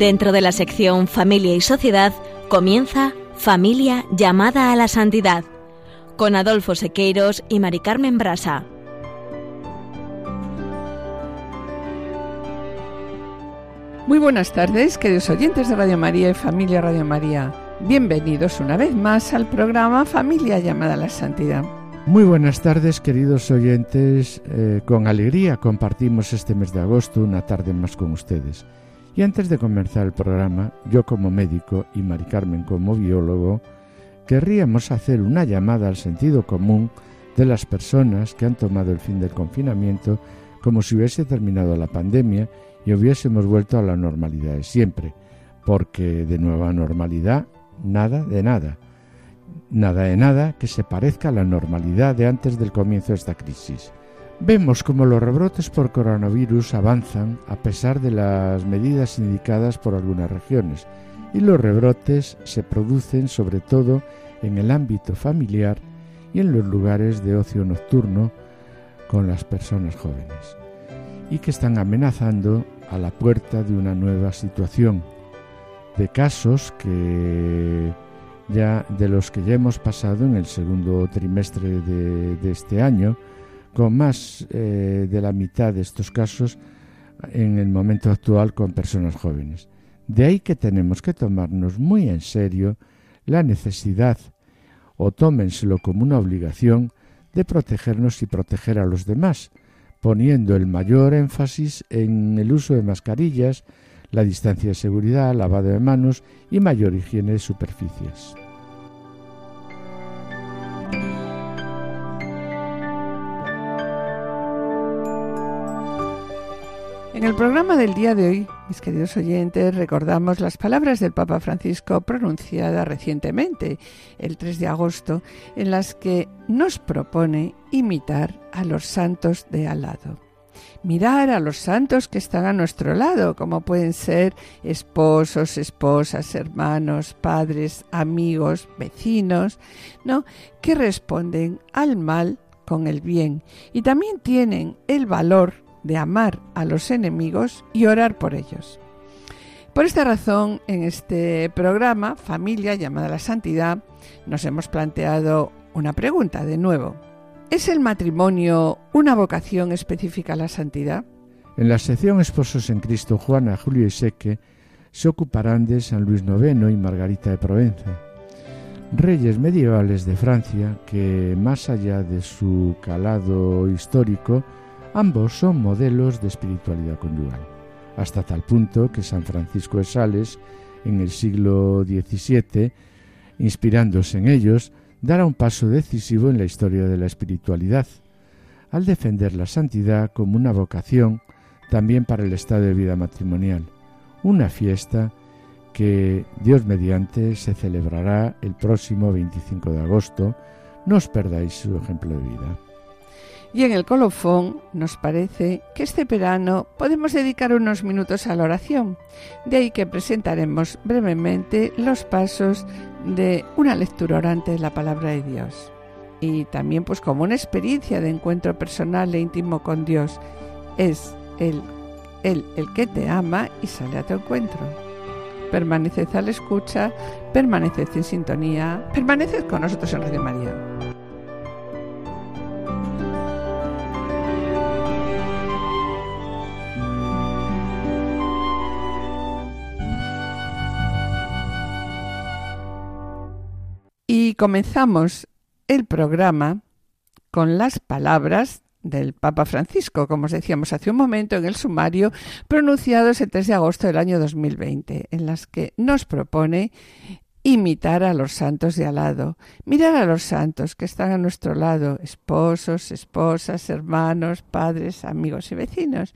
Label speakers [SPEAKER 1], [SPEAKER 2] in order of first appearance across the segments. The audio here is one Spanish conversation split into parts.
[SPEAKER 1] Dentro de la sección Familia y Sociedad comienza Familia llamada a la santidad con Adolfo Sequeiros y Mari Carmen Brasa.
[SPEAKER 2] Muy buenas tardes, queridos oyentes de Radio María y Familia Radio María. Bienvenidos una vez más al programa Familia llamada a la Santidad.
[SPEAKER 3] Muy buenas tardes, queridos oyentes. Eh, con alegría compartimos este mes de agosto una tarde más con ustedes. Y antes de comenzar el programa, yo como médico y Mari Carmen como biólogo, querríamos hacer una llamada al sentido común de las personas que han tomado el fin del confinamiento como si hubiese terminado la pandemia y hubiésemos vuelto a la normalidad de siempre, porque de nueva normalidad, nada de nada. Nada de nada que se parezca a la normalidad de antes del comienzo de esta crisis. Vemos como los rebrotes por coronavirus avanzan a pesar de las medidas indicadas por algunas regiones, y los rebrotes se producen sobre todo en el ámbito familiar y en los lugares de ocio nocturno con las personas jóvenes y que están amenazando a la puerta de una nueva situación, de casos que ya de los que ya hemos pasado en el segundo trimestre de, este año, con más eh, de la mitad de estos casos en el momento actual con personas jóvenes. De ahí que tenemos que tomarnos muy en serio la necesidad, o tómenselo como una obligación, de protegernos y proteger a los demás, poniendo el mayor énfasis en el uso de mascarillas, la distancia de seguridad, lavado de manos y mayor higiene de superficies.
[SPEAKER 2] En el programa del día de hoy, mis queridos oyentes, recordamos las palabras del Papa Francisco pronunciadas recientemente, el 3 de agosto, en las que nos propone imitar a los santos de al lado. Mirar a los santos que están a nuestro lado, como pueden ser esposos, esposas, hermanos, padres, amigos, vecinos, ¿no? Que responden al mal con el bien y también tienen el valor de amar a los enemigos y orar por ellos. Por esta razón, en este programa, Familia llamada a la Santidad, nos hemos planteado una pregunta de nuevo. ¿Es el matrimonio una vocación específica a la santidad?
[SPEAKER 3] En la sección Esposos en Cristo, Juana, Julio y Seque se ocuparán de San Luis IX y Margarita de Provenza, reyes medievales de Francia que, más allá de su calado histórico, Ambos son modelos de espiritualidad conyugal, hasta tal punto que San Francisco de Sales, en el siglo XVII, inspirándose en ellos, dará un paso decisivo en la historia de la espiritualidad, al defender la santidad como una vocación también para el estado de vida matrimonial, una fiesta que, Dios mediante, se celebrará el próximo 25 de agosto. No os perdáis su ejemplo de vida.
[SPEAKER 2] Y en el colofón nos parece que este verano podemos dedicar unos minutos a la oración. De ahí que presentaremos brevemente los pasos de una lectura orante de la palabra de Dios. Y también pues como una experiencia de encuentro personal e íntimo con Dios. Es Él, él el que te ama y sale a tu encuentro. Permaneced a la escucha, permaneced en sintonía, permaneced con nosotros en Radio María. Comenzamos el programa con las palabras del Papa Francisco, como os decíamos hace un momento en el sumario, pronunciados el 3 de agosto del año 2020, en las que nos propone imitar a los santos de al lado, mirar a los santos que están a nuestro lado, esposos, esposas, hermanos, padres, amigos y vecinos,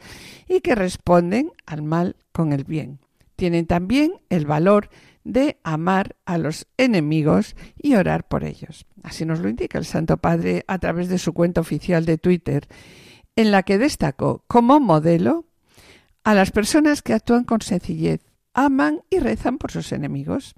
[SPEAKER 2] y que responden al mal con el bien. Tienen también el valor de amar a los enemigos y orar por ellos. Así nos lo indica el Santo Padre a través de su cuenta oficial de Twitter, en la que destacó como modelo a las personas que actúan con sencillez, aman y rezan por sus enemigos.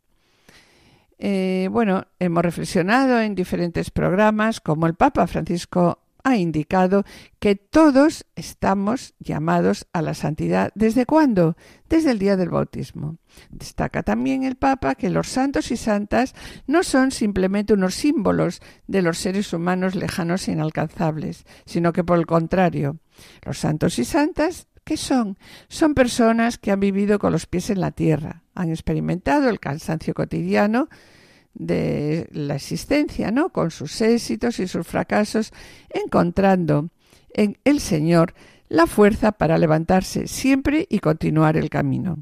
[SPEAKER 2] Eh, bueno, hemos reflexionado en diferentes programas como el Papa Francisco ha indicado que todos estamos llamados a la santidad. ¿Desde cuándo? Desde el día del bautismo. Destaca también el Papa que los santos y santas no son simplemente unos símbolos de los seres humanos lejanos e inalcanzables, sino que por el contrario, los santos y santas ¿Qué son? Son personas que han vivido con los pies en la tierra, han experimentado el cansancio cotidiano, de la existencia, ¿no? Con sus éxitos y sus fracasos, encontrando en el Señor la fuerza para levantarse siempre y continuar el camino.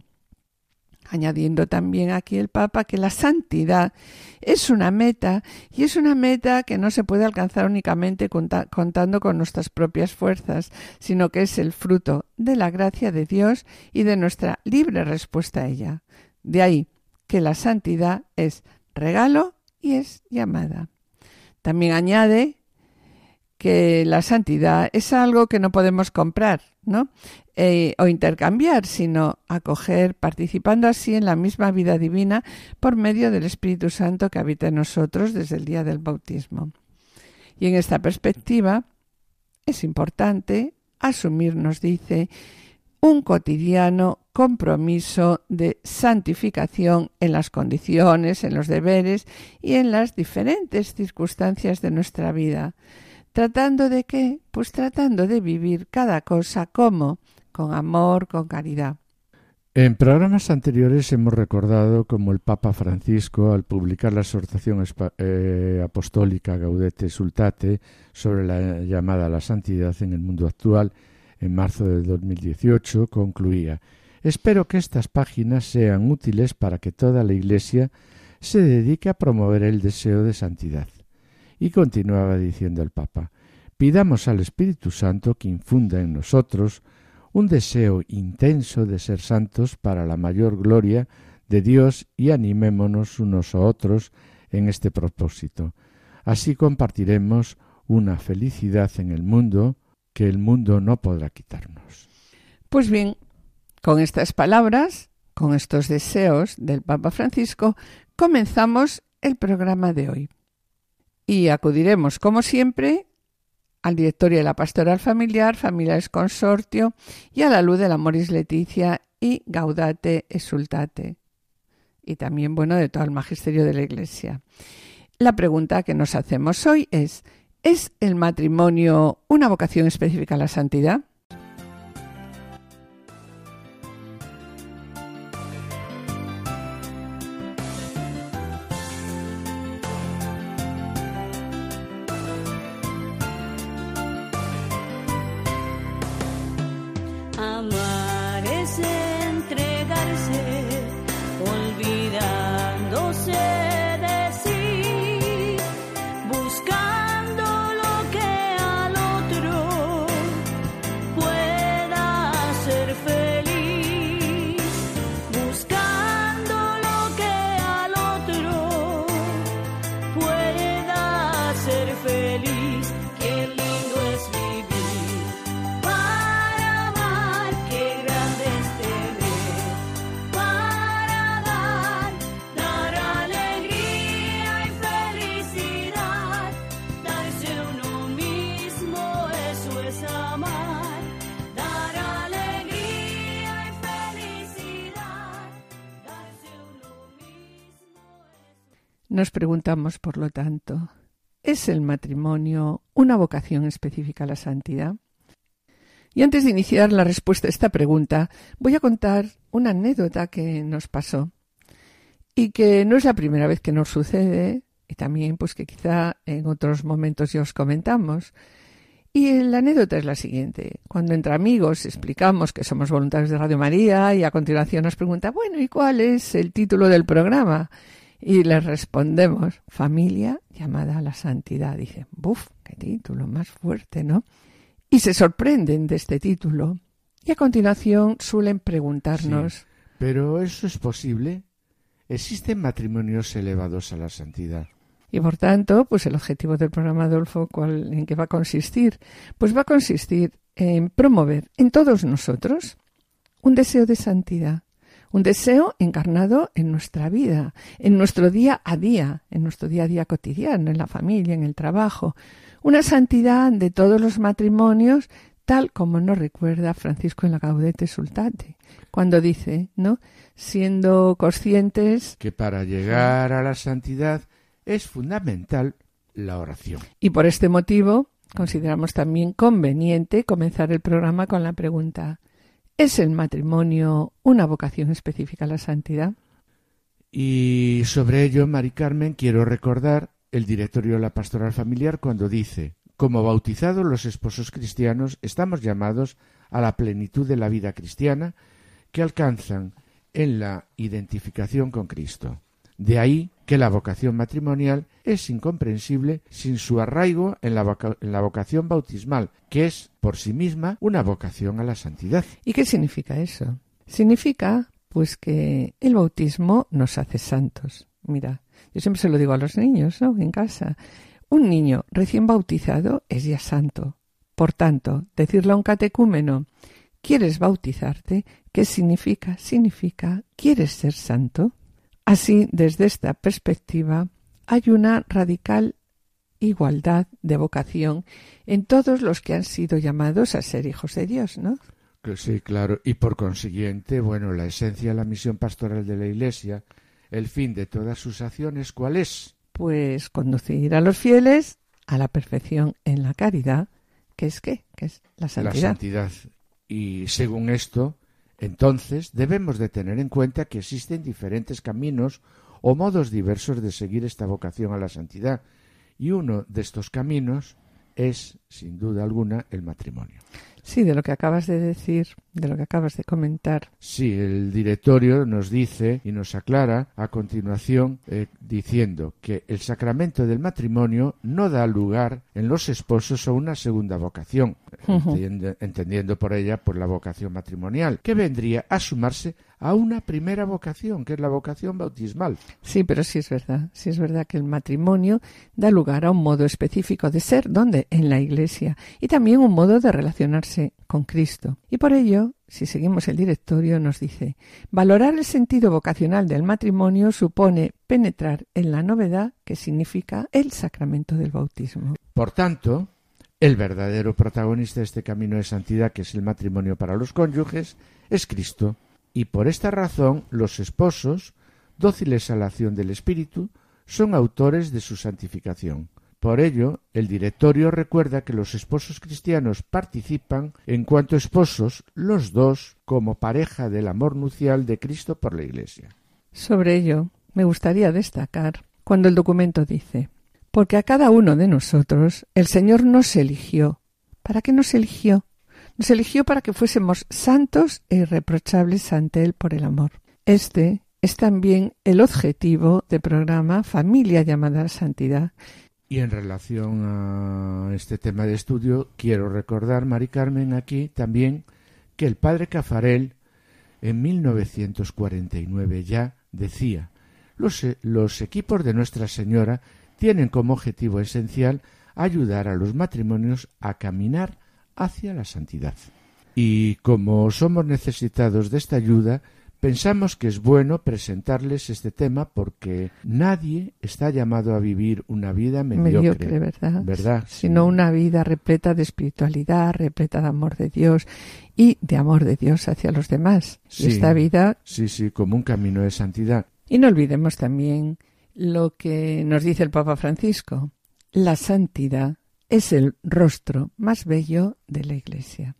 [SPEAKER 2] Añadiendo también aquí el Papa que la santidad es una meta y es una meta que no se puede alcanzar únicamente contando con nuestras propias fuerzas, sino que es el fruto de la gracia de Dios y de nuestra libre respuesta a ella. De ahí que la santidad es regalo y es llamada. También añade que la santidad es algo que no podemos comprar, ¿no? Eh, o intercambiar, sino acoger, participando así en la misma vida divina por medio del Espíritu Santo que habita en nosotros desde el día del bautismo. Y en esta perspectiva es importante asumir, nos dice, un cotidiano compromiso de santificación en las condiciones, en los deberes y en las diferentes circunstancias de nuestra vida. ¿Tratando de qué? Pues tratando de vivir cada cosa como, con amor, con caridad.
[SPEAKER 3] En programas anteriores hemos recordado cómo el Papa Francisco, al publicar la exhortación eh, apostólica Gaudete Sultate sobre la llamada a la santidad en el mundo actual, en marzo del 2018, concluía Espero que estas páginas sean útiles para que toda la Iglesia se dedique a promover el deseo de santidad. Y continuaba diciendo el Papa Pidamos al Espíritu Santo que infunda en nosotros un deseo intenso de ser santos para la mayor gloria de Dios y animémonos unos a otros en este propósito. Así compartiremos una felicidad en el mundo que el mundo no podrá quitarnos.
[SPEAKER 2] Pues bien, con estas palabras, con estos deseos del Papa Francisco, comenzamos el programa de hoy. Y acudiremos, como siempre, al directorio de la Pastoral Familiar, Familiares Consortio y a la luz del Amoris Leticia y Gaudate Exultate. Y también, bueno, de todo el magisterio de la Iglesia. La pregunta que nos hacemos hoy es, ¿Es el matrimonio una vocación específica a la santidad? Preguntamos, por lo tanto, ¿es el matrimonio una vocación específica a la santidad? Y antes de iniciar la respuesta a esta pregunta, voy a contar una anécdota que nos pasó y que no es la primera vez que nos sucede y también pues que quizá en otros momentos ya os comentamos. Y la anécdota es la siguiente. Cuando entre amigos explicamos que somos voluntarios de Radio María y a continuación nos pregunta, bueno, ¿y cuál es el título del programa? Y les respondemos, familia llamada a la santidad. Dicen, buf, qué título más fuerte, ¿no? Y se sorprenden de este título. Y a continuación suelen preguntarnos.
[SPEAKER 3] pero eso es posible. ¿Existen matrimonios elevados a la santidad?
[SPEAKER 2] Y por tanto, pues el objetivo del programa Adolfo, ¿cuál, ¿en qué va a consistir? Pues va a consistir en promover en todos nosotros un deseo de santidad, un deseo encarnado en nuestra vida, en nuestro día a día, en nuestro día a día cotidiano, en la familia, en el trabajo, una santidad de todos los matrimonios, tal como nos recuerda Francisco en la Gaudete Sultate, cuando dice, ¿no? Siendo conscientes
[SPEAKER 3] que para llegar a la santidad es fundamental la oración.
[SPEAKER 2] Y por este motivo consideramos también conveniente comenzar el programa con la pregunta ¿Es el matrimonio una vocación específica a la santidad?
[SPEAKER 3] Y sobre ello, Mari Carmen, quiero recordar el directorio de la pastoral familiar cuando dice como bautizados los esposos cristianos estamos llamados a la plenitud de la vida cristiana que alcanzan en la identificación con Cristo. De ahí que la vocación matrimonial es incomprensible sin su arraigo en la, vocación bautismal, que es por sí misma una vocación a la santidad.
[SPEAKER 2] ¿Y qué significa eso? Significa pues que el bautismo nos hace santos. Mira, yo siempre se lo digo a los niños, ¿no? En casa. Un niño recién bautizado es ya santo. Por tanto, decirle a un catecúmeno, ¿quieres bautizarte? ¿Qué significa? Significa, ¿quieres ser santo? Así, desde esta perspectiva, hay una radical igualdad de vocación en todos los que han sido llamados a ser hijos de Dios, ¿no?
[SPEAKER 3] Sí, claro. Y por consiguiente, bueno, la esencia de la misión pastoral de la Iglesia, el fin de todas sus acciones, ¿cuál es?
[SPEAKER 2] Pues conducir a los fieles a la perfección en la caridad, que es qué? Que es la santidad.
[SPEAKER 3] La santidad. Y según esto, entonces debemos de tener en cuenta que existen diferentes caminos o modos diversos de seguir esta vocación a la santidad, y uno de estos caminos es, sin duda alguna, el matrimonio.
[SPEAKER 2] Sí, de lo que acabas de decir, de lo que acabas de comentar.
[SPEAKER 3] Sí, el directorio nos dice y nos aclara a continuación eh, diciendo que el sacramento del matrimonio no da lugar en los esposos a una segunda vocación, entendiendo, por ella por la vocación matrimonial, que vendría a sumarse a una primera vocación, que es la vocación bautismal.
[SPEAKER 2] Sí, pero sí es verdad, sí es verdad que el matrimonio da lugar a un modo específico de ser, ¿dónde? En la Iglesia, y también un modo de relacionarse con Cristo. Y por ello, si seguimos el directorio, nos dice, valorar el sentido vocacional del matrimonio supone penetrar en la novedad que significa el sacramento del bautismo.
[SPEAKER 3] Por tanto, el verdadero protagonista de este camino de santidad, que es el matrimonio para los cónyuges, es Cristo, y por esta razón los esposos, dóciles a la acción del Espíritu, son autores de su santificación. Por ello, el directorio recuerda que los esposos cristianos participan en cuanto esposos los dos como pareja del amor nupcial de Cristo por la Iglesia.
[SPEAKER 2] Sobre ello, me gustaría destacar cuando el documento dice, porque a cada uno de nosotros el Señor nos eligió. ¿Para qué nos eligió? Nos eligió para que fuésemos santos e irreprochables ante Él por el amor. Este es también el objetivo del programa Familia llamada Santidad.
[SPEAKER 3] Y en relación a este tema de estudio, quiero recordar, Mari Carmen, aquí también que el padre Cafarel en 1949 ya decía los, los equipos de Nuestra Señora tienen como objetivo esencial ayudar a los matrimonios a caminar hacia la santidad. Y como somos necesitados de esta ayuda, pensamos que es bueno presentarles este tema porque nadie está llamado a vivir una vida mediocre,
[SPEAKER 2] ¿verdad? ¿verdad? Sino una vida repleta de espiritualidad, repleta de amor de Dios y de amor de Dios hacia los demás. esta vida.
[SPEAKER 3] Sí, sí, como un camino de santidad.
[SPEAKER 2] Y no olvidemos también lo que nos dice el Papa Francisco. La santidad es el rostro más bello de la Iglesia.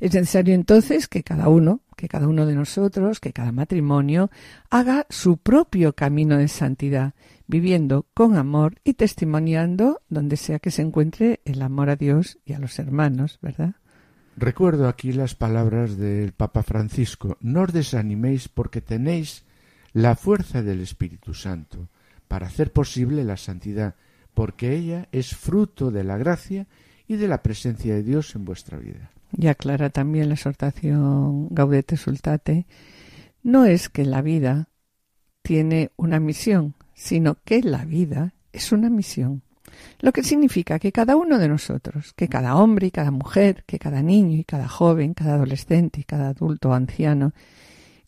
[SPEAKER 2] Es necesario entonces que cada uno, que cada uno de nosotros, que cada matrimonio haga su propio camino de santidad, viviendo con amor y testimoniando donde sea que se encuentre el amor a Dios y a los hermanos, ¿verdad?
[SPEAKER 3] Recuerdo aquí las palabras del Papa Francisco, no os desaniméis porque tenéis la fuerza del Espíritu Santo para hacer posible la santidad porque ella es fruto de la gracia y de la presencia de Dios en vuestra vida.
[SPEAKER 2] Y aclara también la exhortación Gaudete Sultate, no es que la vida tiene una misión, sino que la vida es una misión. Lo que significa que cada uno de nosotros, que cada hombre y cada mujer, que cada niño y cada joven, cada adolescente y cada adulto o anciano,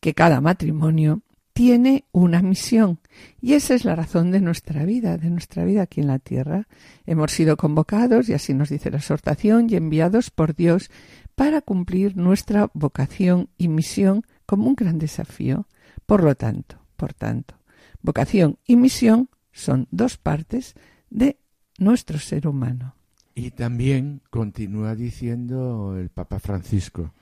[SPEAKER 2] que cada matrimonio tiene una misión y esa es la razón de nuestra vida, de nuestra vida aquí en la tierra. Hemos sido convocados, y así nos dice la exhortación, y enviados por Dios para cumplir nuestra vocación y misión como un gran desafío. Por lo tanto, por tanto, vocación y misión son dos partes de nuestro ser humano.
[SPEAKER 3] Y también continúa diciendo el Papa Francisco,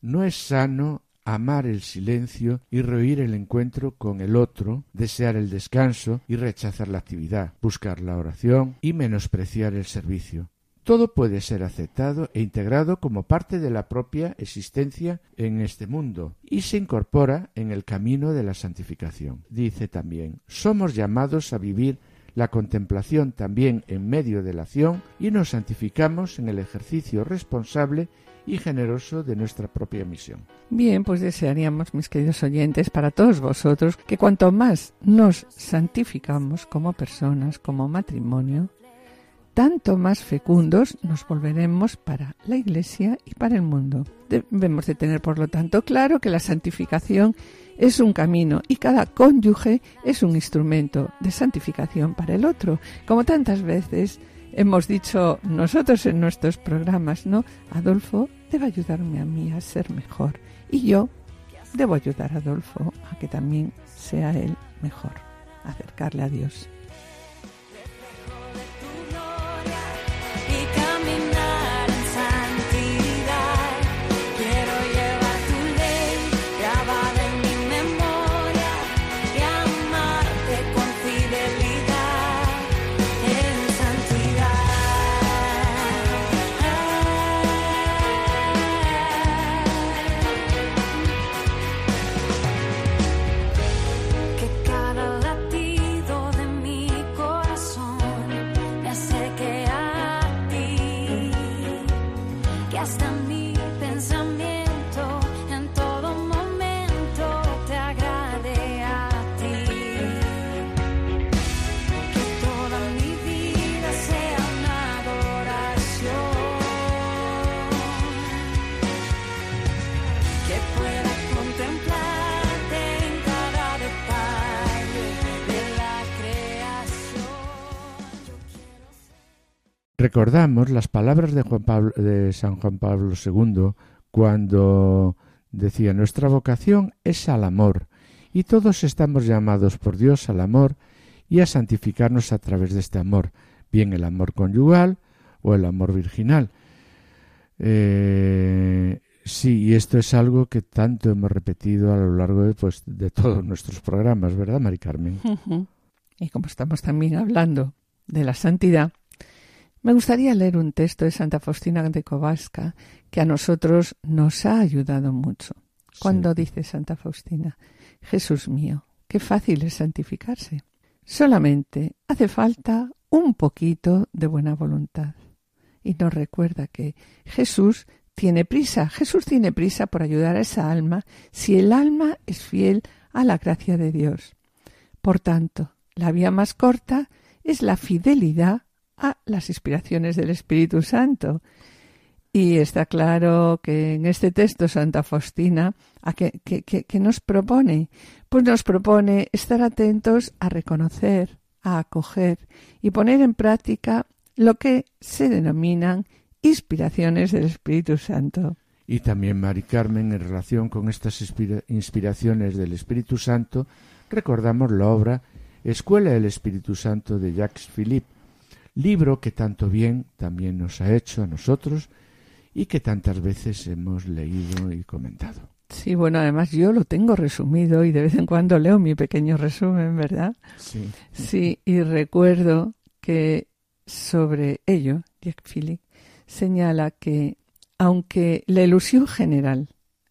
[SPEAKER 3] no es sano amar el silencio y reír el encuentro con el otro, desear el descanso y rechazar la actividad, buscar la oración y menospreciar el servicio. Todo puede ser aceptado e integrado como parte de la propia existencia en este mundo y se incorpora en el camino de la santificación. Dice también, somos llamados a vivir la contemplación también en medio de la acción y nos santificamos en el ejercicio responsable y generoso de nuestra propia misión.
[SPEAKER 2] Bien, pues desearíamos, mis queridos oyentes, para todos vosotros, que cuanto más nos santificamos como personas, como matrimonio, tanto más fecundos nos volveremos para la Iglesia y para el mundo. Debemos de tener, por lo tanto, claro que la santificación es un camino y cada cónyuge es un instrumento de santificación para el otro, como tantas veces hemos dicho nosotros en nuestros programas, ¿no? Adolfo debe ayudarme a mí a ser mejor y yo debo ayudar a Adolfo a que también sea él mejor, acercarle a Dios.
[SPEAKER 3] Recordamos las palabras de, Juan Pablo, de San Juan Pablo II cuando decía nuestra vocación es al amor y todos estamos llamados por Dios al amor y a santificarnos a través de este amor, bien el amor conyugal o el amor virginal. Eh, sí, y esto es algo que tanto hemos repetido a lo largo de, pues, todos nuestros programas, ¿verdad, Mari Carmen?
[SPEAKER 2] Y como estamos también hablando de la santidad, me gustaría leer un texto de Santa Faustina de Kowalska que a nosotros nos ha ayudado mucho. Cuando dice Santa Faustina, Jesús mío, qué fácil es santificarse. Solamente hace falta un poquito de buena voluntad. Y nos recuerda que Jesús tiene prisa, Jesús tiene prisa por ayudar a esa alma si el alma es fiel a la gracia de Dios. Por tanto, la vía más corta es la fidelidad a las inspiraciones del Espíritu Santo. Y está claro que en este texto Santa Faustina, ¿a qué, nos propone? Pues nos propone estar atentos a reconocer, a acoger y poner en práctica lo que se denominan inspiraciones del Espíritu Santo.
[SPEAKER 3] Y también, Mari Carmen, en relación con estas inspiraciones del Espíritu Santo, recordamos la obra Escuela del Espíritu Santo de Jacques Philippe, libro que tanto bien también nos ha hecho a nosotros y que tantas veces hemos leído y comentado.
[SPEAKER 2] Sí, bueno, además yo lo tengo resumido y de vez en cuando leo mi pequeño resumen, ¿verdad?
[SPEAKER 3] Sí.
[SPEAKER 2] Sí, y recuerdo que sobre ello, Jack Philip señala que, aunque la ilusión general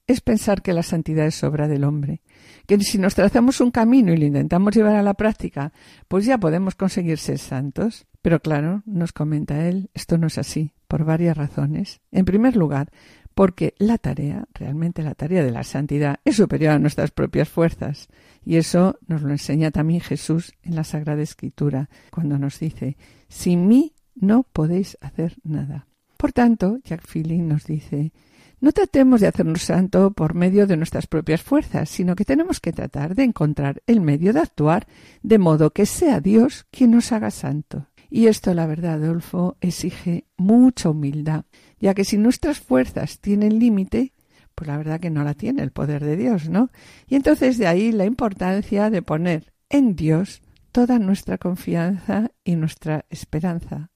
[SPEAKER 2] es pensar que la santidad es obra del hombre, que si nos trazamos un camino y lo intentamos llevar a la práctica, pues ya podemos conseguir ser santos. Pero claro, nos comenta él, esto no es así, por varias razones. En primer lugar, porque la tarea, realmente la tarea de la santidad, es superior a nuestras propias fuerzas. Y eso nos lo enseña también Jesús en la Sagrada Escritura, cuando nos dice, sin mí no podéis hacer nada. Por tanto, Jack Feeling nos dice, No tratemos de hacernos santo por medio de nuestras propias fuerzas, sino que tenemos que tratar de encontrar el medio de actuar de modo que sea Dios quien nos haga santo. Y esto, la verdad, Adolfo, exige mucha humildad, ya que si nuestras fuerzas tienen límite, pues la verdad que no la tiene el poder de Dios, ¿no? Y entonces de ahí la importancia de poner en Dios toda nuestra confianza y nuestra esperanza.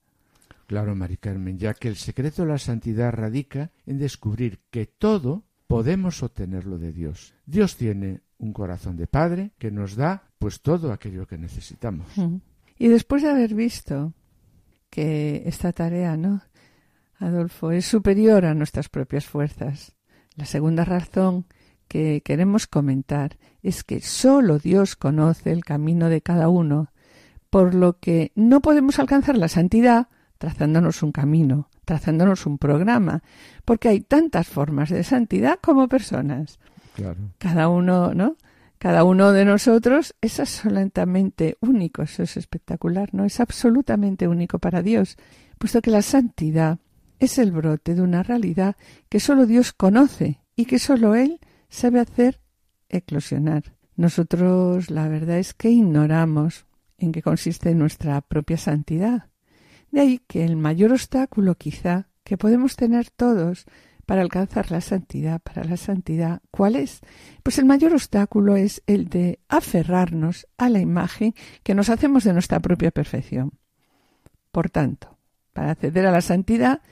[SPEAKER 3] Claro, Mari Carmen, ya que el secreto de la santidad radica en descubrir que todo podemos obtenerlo de Dios. Dios tiene un corazón de Padre que nos da pues todo aquello que necesitamos.
[SPEAKER 2] Y después de haber visto que esta tarea, ¿no? Adolfo, es superior a nuestras propias fuerzas. La segunda razón que queremos comentar es que sólo Dios conoce el camino de cada uno, por lo que no podemos alcanzar la santidad trazándonos un camino, trazándonos un programa, porque hay tantas formas de santidad como personas. Cada uno, ¿no? Cada uno de nosotros es absolutamente único, eso es espectacular, ¿no? Es absolutamente único para Dios, puesto que la santidad es el brote de una realidad que solo Dios conoce y que solo Él sabe hacer eclosionar. Nosotros la verdad es que ignoramos en qué consiste nuestra propia santidad. De ahí que el mayor obstáculo quizá que podemos tener todos para alcanzar la santidad, para la santidad, ¿cuál es? Pues el mayor obstáculo es el de aferrarnos a la imagen que nos hacemos de nuestra propia perfección. Por tanto, para acceder a la santidad,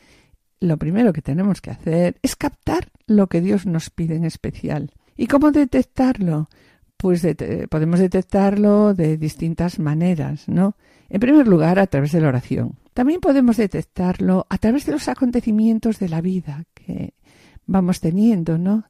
[SPEAKER 2] lo primero que tenemos que hacer es captar lo que Dios nos pide en especial. ¿Y cómo detectarlo? Pues podemos detectarlo de distintas maneras, ¿no? En primer lugar, a través de la oración. También podemos detectarlo a través de los acontecimientos de la vida que vamos teniendo, ¿no?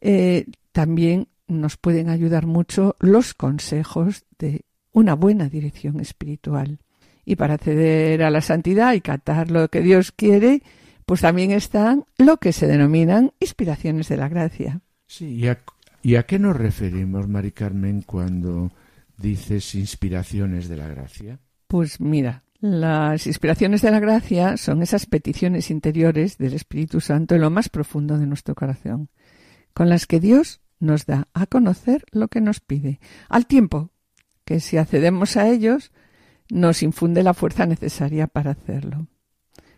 [SPEAKER 2] Eh, también nos pueden ayudar mucho los consejos de una buena dirección espiritual. Y para acceder a la santidad y catar lo que Dios quiere, pues también están lo que se denominan inspiraciones de la gracia.
[SPEAKER 3] Sí, ¿y a, ¿y a qué nos referimos, Mari Carmen, cuando dices inspiraciones de la gracia?
[SPEAKER 2] Pues mira, las inspiraciones de la gracia son esas peticiones interiores del Espíritu Santo en lo más profundo de nuestro corazón, con las que Dios nos da a conocer lo que nos pide, al tiempo que si accedemos a ellos nos infunde la fuerza necesaria para hacerlo.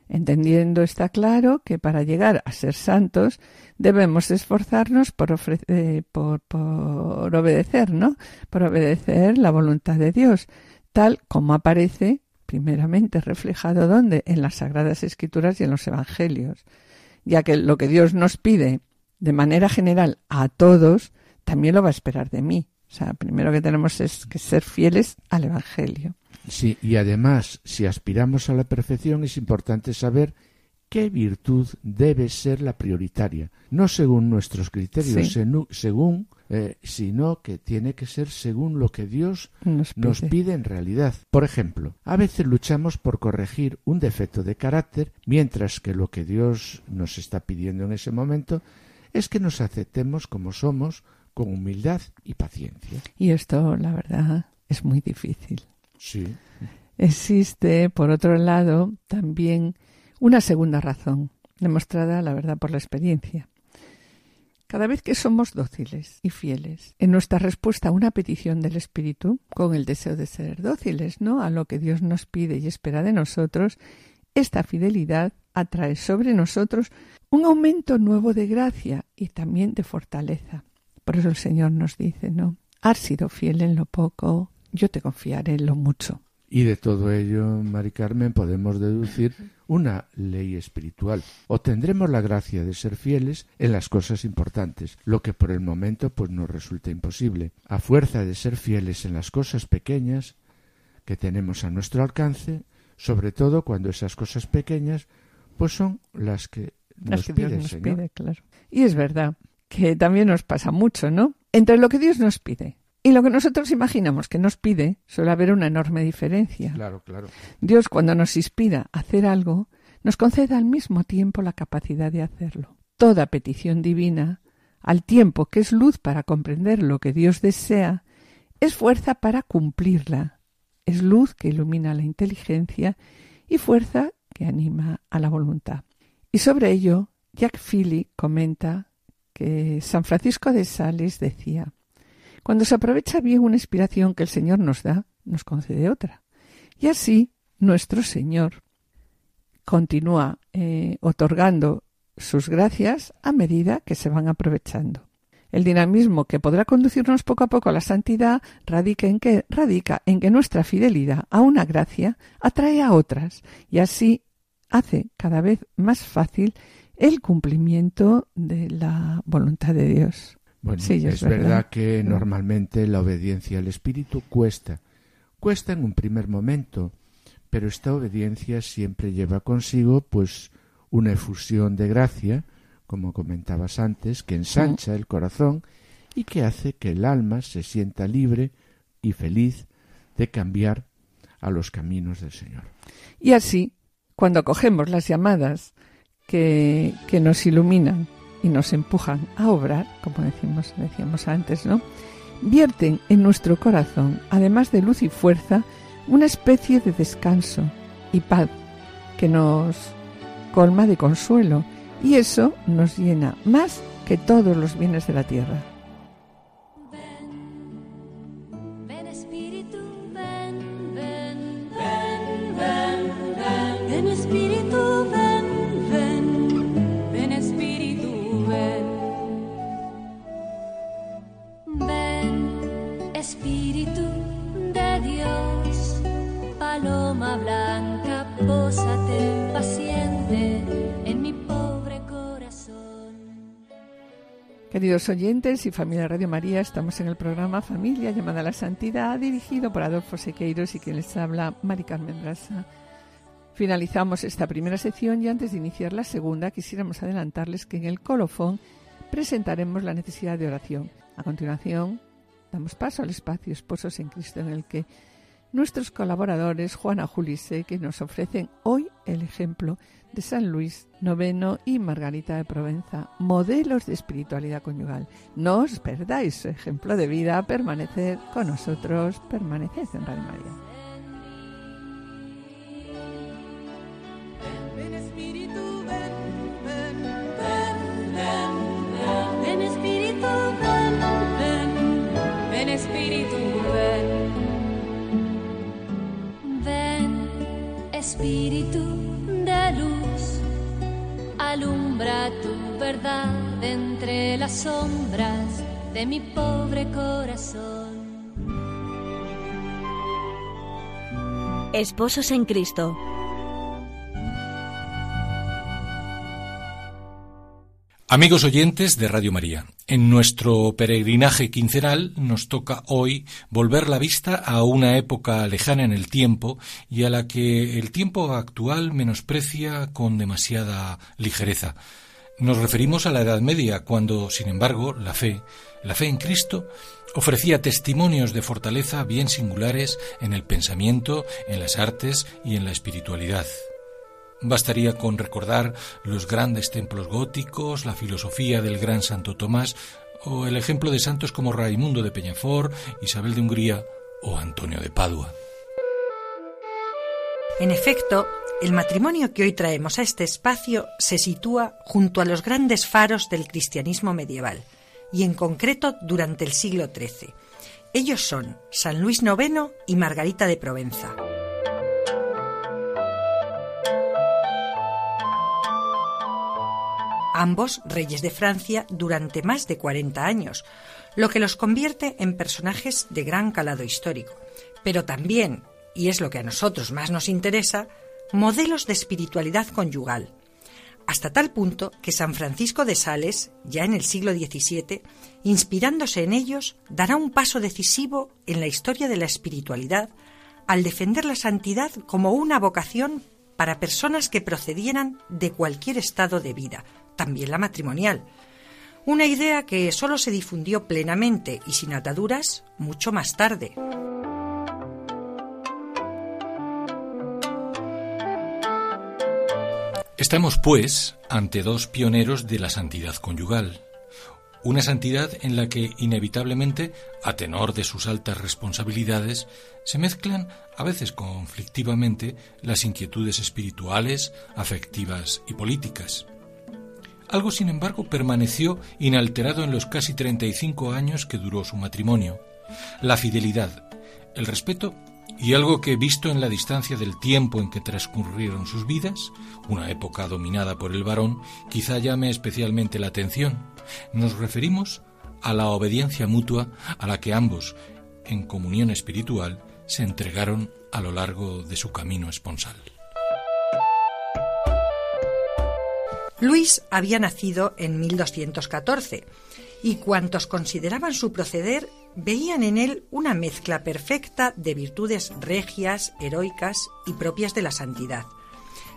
[SPEAKER 2] Entendiendo está claro que para llegar a ser santos debemos esforzarnos por, eh, por, por obedecer, ¿no? Por obedecer la voluntad de Dios, tal como aparece primeramente reflejado ¿dónde? En las Sagradas Escrituras y en los Evangelios, ya que lo que Dios nos pide de manera general a todos, también lo va a esperar de mí. O sea, primero que tenemos es que ser fieles al Evangelio.
[SPEAKER 3] Sí, y además, si aspiramos a la perfección, es importante saber qué virtud debe ser la prioritaria, no según nuestros criterios, según eh, sino que tiene que ser según lo que Dios nos pide. en realidad. Por ejemplo, a veces luchamos por corregir un defecto de carácter, mientras que lo que Dios nos está pidiendo en ese momento es que nos aceptemos como somos, con humildad y paciencia.
[SPEAKER 2] Y esto, la verdad, es muy difícil.
[SPEAKER 3] Sí.
[SPEAKER 2] Existe, por otro lado, también una segunda razón, demostrada, la verdad, por la experiencia. Cada vez que somos dóciles y fieles en nuestra respuesta a una petición del Espíritu, con el deseo de ser dóciles, ¿no? A lo que Dios nos pide y espera de nosotros, esta fidelidad atrae sobre nosotros un aumento nuevo de gracia y también de fortaleza. Por eso el Señor nos dice, ¿no? Has sido fiel en lo poco, yo te confiaré en lo mucho.
[SPEAKER 3] Y de todo ello, Mari Carmen, podemos deducir una ley espiritual. Obtendremos la gracia de ser fieles en las cosas importantes, lo que por el momento pues nos resulta imposible. A fuerza de ser fieles en las cosas pequeñas que tenemos a nuestro alcance, sobre todo cuando esas cosas pequeñas pues son las que nos pide nos Pide,
[SPEAKER 2] claro. Y es verdad que también nos pasa mucho, ¿no? Entre lo que Dios nos pide y lo que nosotros imaginamos que nos pide, suele haber una enorme diferencia.
[SPEAKER 3] Claro, claro.
[SPEAKER 2] Dios, cuando nos inspira a hacer algo, nos concede al mismo tiempo la capacidad de hacerlo. Toda petición divina, al tiempo que es luz para comprender lo que Dios desea, es fuerza para cumplirla. Es luz que ilumina la inteligencia y fuerza que anima a la voluntad. Y sobre ello Jack Philly comenta que San Francisco de Sales decía, cuando se aprovecha bien una inspiración que el Señor nos da, nos concede otra. Y así nuestro Señor continúa eh, otorgando sus gracias a medida que se van aprovechando. El dinamismo que podrá conducirnos poco a poco a la santidad radica en radica en que nuestra fidelidad a una gracia atrae a otras y así hace cada vez más fácil el cumplimiento de la voluntad de Dios.
[SPEAKER 3] Bueno, es, verdad. que normalmente la obediencia al Espíritu cuesta. Cuesta en un primer momento, pero esta obediencia siempre lleva consigo pues una efusión de gracia, como comentabas antes, que ensancha el corazón y que hace que el alma se sienta libre y feliz de cambiar a los caminos del Señor.
[SPEAKER 2] Y así, cuando acogemos las llamadas que, que nos iluminan y nos empujan a obrar, como decimos, decíamos antes, ¿no? Vierten en nuestro corazón, además de luz y fuerza, una especie de descanso y paz que nos colma de consuelo y eso nos llena más que todos los bienes de la tierra. Queridos oyentes y familia Radio María, estamos en el programa Familia llamada a la Santidad, dirigido por Adolfo Sequeiros y quien les habla, Mari Carmen Brasa. Finalizamos esta primera sección y antes de iniciar la segunda quisiéramos adelantarles que en el colofón presentaremos la necesidad de oración. A continuación, damos paso al espacio Esposos en Cristo en el que nuestros colaboradores Juana Julise que nos ofrecen hoy el ejemplo de San Luis IX y Margarita de Provenza, modelos de espiritualidad conyugal. No os perdáis ejemplo de vida, permaneced con nosotros, permaneced en Radio María.
[SPEAKER 4] Verdad entre las sombras de mi pobre corazón.
[SPEAKER 1] Esposos en Cristo
[SPEAKER 5] Amigos oyentes de Radio María, en nuestro peregrinaje quincenal nos toca hoy volver la vista a una época lejana en el tiempo y a la que el tiempo actual menosprecia con demasiada ligereza. Nos referimos a la Edad Media, cuando, sin embargo, la fe, la fe en Cristo, ofrecía testimonios de fortaleza bien singulares en el pensamiento, en las artes y en la espiritualidad. Bastaría con recordar los grandes templos góticos, la filosofía del gran Santo Tomás o el ejemplo de santos como Raimundo de Peñafort, Isabel de Hungría o Antonio de Padua.
[SPEAKER 6] En efecto, el matrimonio que hoy traemos a este espacio se sitúa junto a los grandes faros del cristianismo medieval, y en concreto durante el siglo XIII. Ellos son San Luis IX y Margarita de Provenza. ambos reyes de Francia durante más de 40 años, lo que los convierte en personajes de gran calado histórico, pero también, y es lo que a nosotros más nos interesa, modelos de espiritualidad conyugal, hasta tal punto que San Francisco de Sales, ya en el siglo XVII, inspirándose en ellos, dará un paso decisivo en la historia de la espiritualidad al defender la santidad como una vocación para personas que procedieran de cualquier estado de vida, también la matrimonial. Una idea que solo se difundió plenamente y sin ataduras mucho más tarde.
[SPEAKER 5] Estamos, pues, ante dos pioneros de la santidad conyugal. Una santidad en la que, inevitablemente, a tenor de sus altas responsabilidades, se mezclan, a veces conflictivamente, las inquietudes espirituales, afectivas y políticas. Algo, sin embargo, permaneció inalterado en los casi 35 años que duró su matrimonio. La fidelidad, el respeto y algo que, visto en la distancia del tiempo en que transcurrieron sus vidas, una época dominada por el varón, quizá llame especialmente la atención. Nos referimos a la obediencia mutua a la que ambos, en comunión espiritual, se entregaron a lo largo de su camino esponsal.
[SPEAKER 6] Luis había nacido en 1214 y cuantos consideraban su proceder veían en él una mezcla perfecta de virtudes regias, heroicas y propias de la santidad.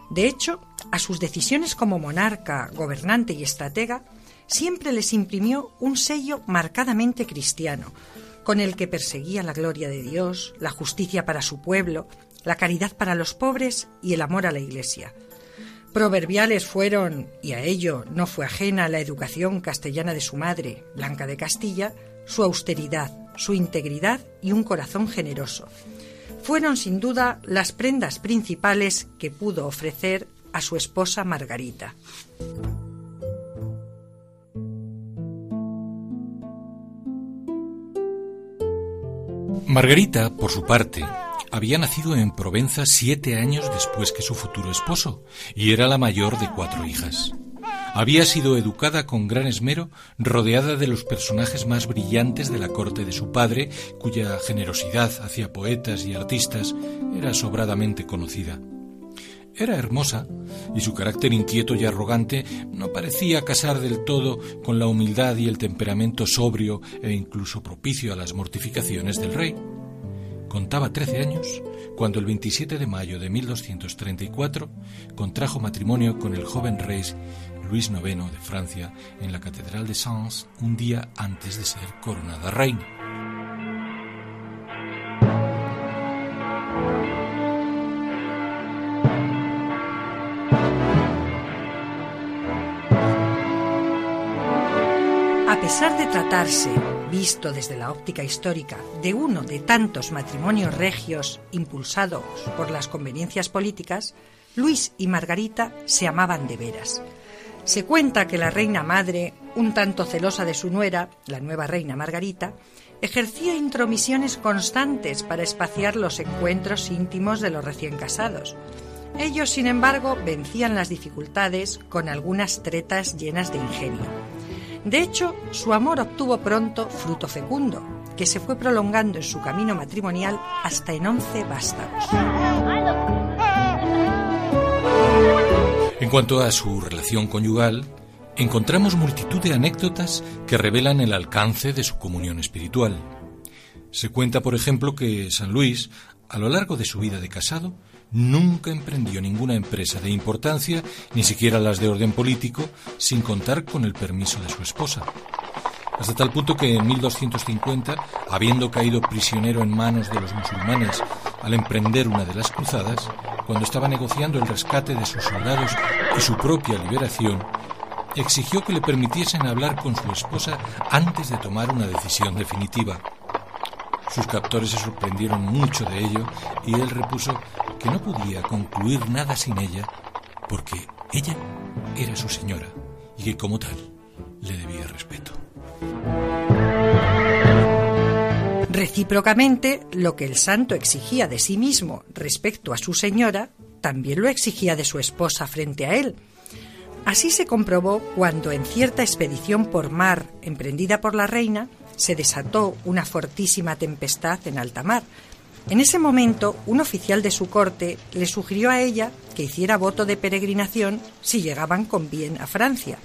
[SPEAKER 6] De hecho, a sus decisiones como monarca, gobernante y estratega siempre les imprimió un sello marcadamente cristiano, con el que perseguía la gloria de Dios, la justicia para su pueblo, la caridad para los pobres y el amor a la Iglesia. Proverbiales fueron, y a ello no fue ajena la educación castellana de su madre, Blanca de Castilla, su austeridad, su integridad y un corazón generoso. Fueron sin duda las prendas principales que pudo ofrecer a su esposa Margarita.
[SPEAKER 5] Margarita, por su parte, había nacido en Provenza siete años después que su futuro esposo, y era la mayor de cuatro hijas. Había sido educada con gran esmero, rodeada de los personajes más brillantes de la corte de su padre, cuya generosidad hacia poetas y artistas era sobradamente conocida. Era hermosa, y su carácter inquieto y arrogante no parecía casar del todo con la humildad y el temperamento sobrio e incluso propicio a las mortificaciones del rey. Contaba trece años cuando el 27 de mayo de 1234 contrajo matrimonio con el joven rey Luis IX de Francia en la Catedral de Sens un día antes de ser coronada reina.
[SPEAKER 6] A pesar de tratarse, visto desde la óptica histórica, de uno de tantos matrimonios regios impulsados por las conveniencias políticas, Luis y Margarita se amaban de veras. Se cuenta que la reina madre, un tanto celosa de su nuera, la nueva reina Margarita, ejercía intromisiones constantes para espaciar los encuentros íntimos de los recién casados. Ellos, sin embargo, vencían las dificultades con algunas tretas llenas de ingenio. De hecho, su amor obtuvo pronto fruto fecundo, que se fue prolongando en su camino matrimonial hasta en once vástagos.
[SPEAKER 5] En cuanto a su relación conyugal, encontramos multitud de anécdotas que revelan el alcance de su comunión espiritual. Se cuenta, por ejemplo, que San Luis, a lo largo de su vida de casado, nunca emprendió ninguna empresa de importancia, ni siquiera las de orden político, sin contar con el permiso de su esposa. Hasta tal punto que en 1250, habiendo caído prisionero en manos de los musulmanes al emprender una de las cruzadas, cuando estaba negociando el rescate de sus soldados y su propia liberación, exigió que le permitiesen hablar con su esposa antes de tomar una decisión definitiva. Sus captores se sorprendieron mucho de ello y él repuso que no podía concluir nada sin ella porque ella era su señora y que como tal le debía respeto.
[SPEAKER 6] Recíprocamente, lo que el santo exigía de sí mismo respecto a su señora, también lo exigía de su esposa frente a él. Así se comprobó cuando en cierta expedición por mar emprendida por la reina se desató una fortísima tempestad en alta mar, en ese momento, un oficial de su corte le sugirió a ella que hiciera voto de peregrinación si llegaban con bien a Francia.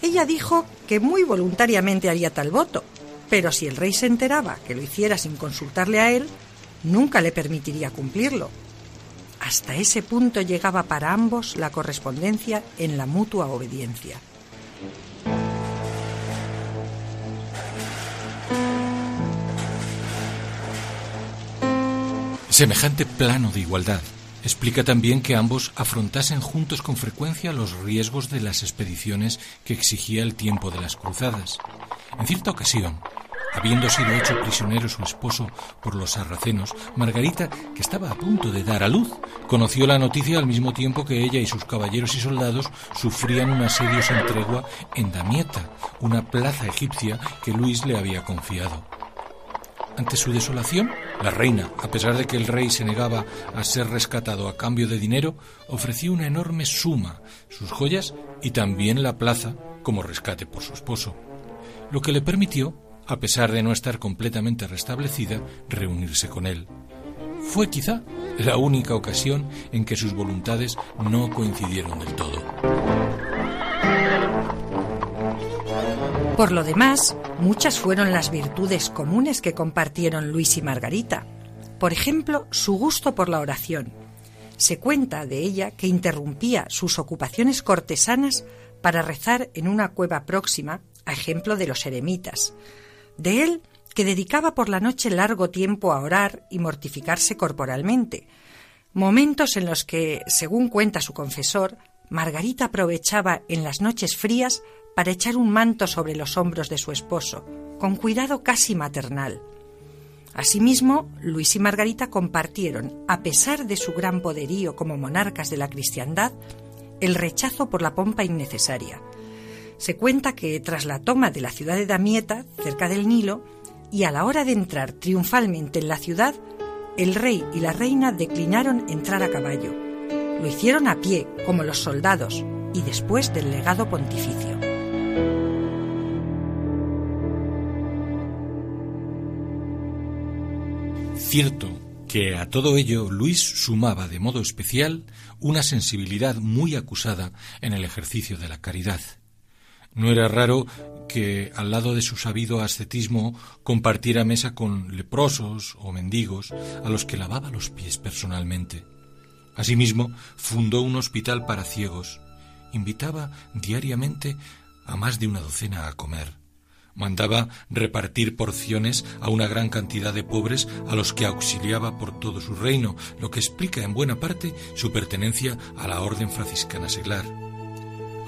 [SPEAKER 6] Ella dijo que muy voluntariamente haría tal voto, pero si el rey se enteraba que lo hiciera sin consultarle a él, nunca le permitiría cumplirlo. Hasta ese punto llegaba para ambos la correspondencia en la mutua obediencia.
[SPEAKER 5] Semejante plano de igualdad explica también que ambos afrontasen juntos con frecuencia los riesgos de las expediciones que exigía el tiempo de las cruzadas. En cierta ocasión, Habiendo sido hecho prisionero su esposo por los sarracenos, Margarita, que estaba a punto de dar a luz, conoció la noticia al mismo tiempo que ella y sus caballeros y soldados sufrían un asedio sin tregua en Damieta, una plaza egipcia que Luis le había confiado. Ante su desolación, la reina, a pesar de que el rey se negaba a ser rescatado a cambio de dinero, ofreció una enorme suma, sus joyas y también la plaza como rescate por su esposo, lo que le permitió, a pesar de no estar completamente restablecida, reunirse con él. Fue quizá la única ocasión en que sus voluntades no coincidieron del todo.
[SPEAKER 6] Por lo demás, muchas fueron las virtudes comunes que compartieron Luis y Margarita. Por ejemplo, su gusto por la oración. Se cuenta de ella que interrumpía sus ocupaciones cortesanas para rezar en una cueva próxima, a ejemplo de los eremitas. De él, que dedicaba por la noche largo tiempo a orar y mortificarse corporalmente, momentos en los que, según cuenta su confesor, Margarita aprovechaba en las noches frías para echar un manto sobre los hombros de su esposo, con cuidado casi maternal. Asimismo, Luis y Margarita compartieron, a pesar de su gran poderío como monarcas de la cristiandad, el rechazo por la pompa innecesaria. Se cuenta que tras la toma de la ciudad de Damieta, cerca del Nilo, y a la hora de entrar triunfalmente en la ciudad, el rey y la reina declinaron entrar a caballo. Lo hicieron a pie, como los soldados, y después del legado pontificio.
[SPEAKER 5] Cierto que a todo ello Luis sumaba de modo especial una sensibilidad muy acusada en el ejercicio de la caridad. No era raro que al lado de su sabido ascetismo compartiera mesa con leprosos o mendigos a los que lavaba los pies personalmente. Asimismo, fundó un hospital para ciegos. Invitaba diariamente a más de una docena a comer Mandaba repartir porciones a una gran cantidad de pobres a los que auxiliaba por todo su reino, lo que explica en buena parte su pertenencia a la orden franciscana seglar.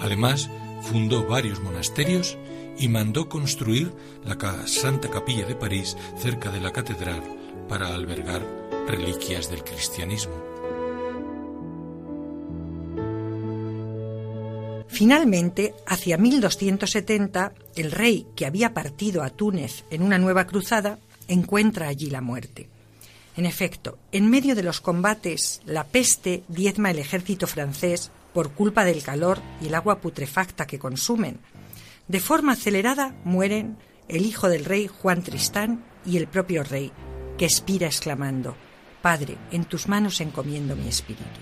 [SPEAKER 5] Además, fundó varios monasterios y mandó construir la Santa Capilla de París cerca de la catedral para albergar reliquias del cristianismo.
[SPEAKER 6] Finalmente, hacia 1270, el rey, que había partido a Túnez en una nueva cruzada, encuentra allí la muerte. En efecto, en medio de los combates, la peste diezma el ejército francés por culpa del calor y el agua putrefacta que consumen. De forma acelerada mueren el hijo del rey Juan Tristán y el propio rey, que expira exclamando, Padre, en tus manos encomiendo mi espíritu.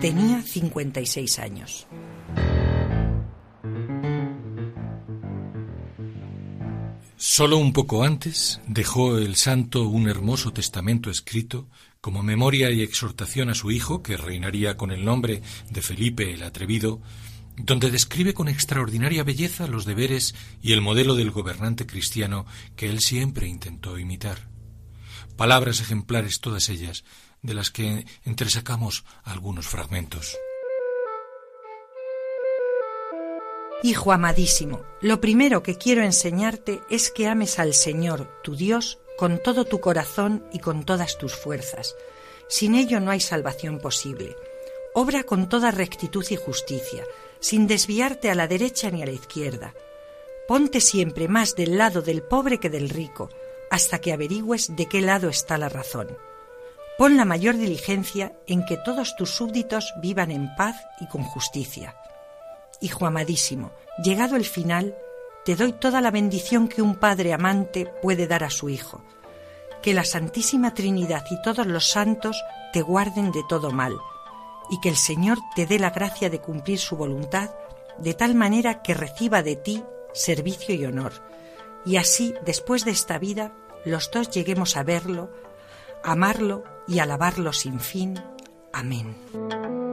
[SPEAKER 6] Tenía 56 años.
[SPEAKER 5] Solo un poco antes dejó el santo un hermoso testamento escrito como memoria y exhortación a su hijo, que reinaría con el nombre de Felipe el Atrevido, donde describe con extraordinaria belleza los deberes y el modelo del gobernante cristiano que él siempre intentó imitar. Palabras ejemplares todas ellas, de las que entresacamos algunos fragmentos.
[SPEAKER 6] Hijo amadísimo, lo primero que quiero enseñarte es que ames al Señor, tu Dios, con todo tu corazón y con todas tus fuerzas. Sin ello no hay salvación posible. Obra con toda rectitud y justicia, sin desviarte a la derecha ni a la izquierda. Ponte siempre más del lado del pobre que del rico, hasta que averigües de qué lado está la razón. Pon la mayor diligencia en que todos tus súbditos vivan en paz y con justicia Hijo amadísimo, llegado el final, te doy toda la bendición que un padre amante puede dar a su hijo. Que la Santísima Trinidad y todos los santos te guarden de todo mal, y que el Señor te dé la gracia de cumplir su voluntad, de tal manera que reciba de ti servicio y honor, y así, después de esta vida, los dos lleguemos a verlo, amarlo y alabarlo sin fin. Amén.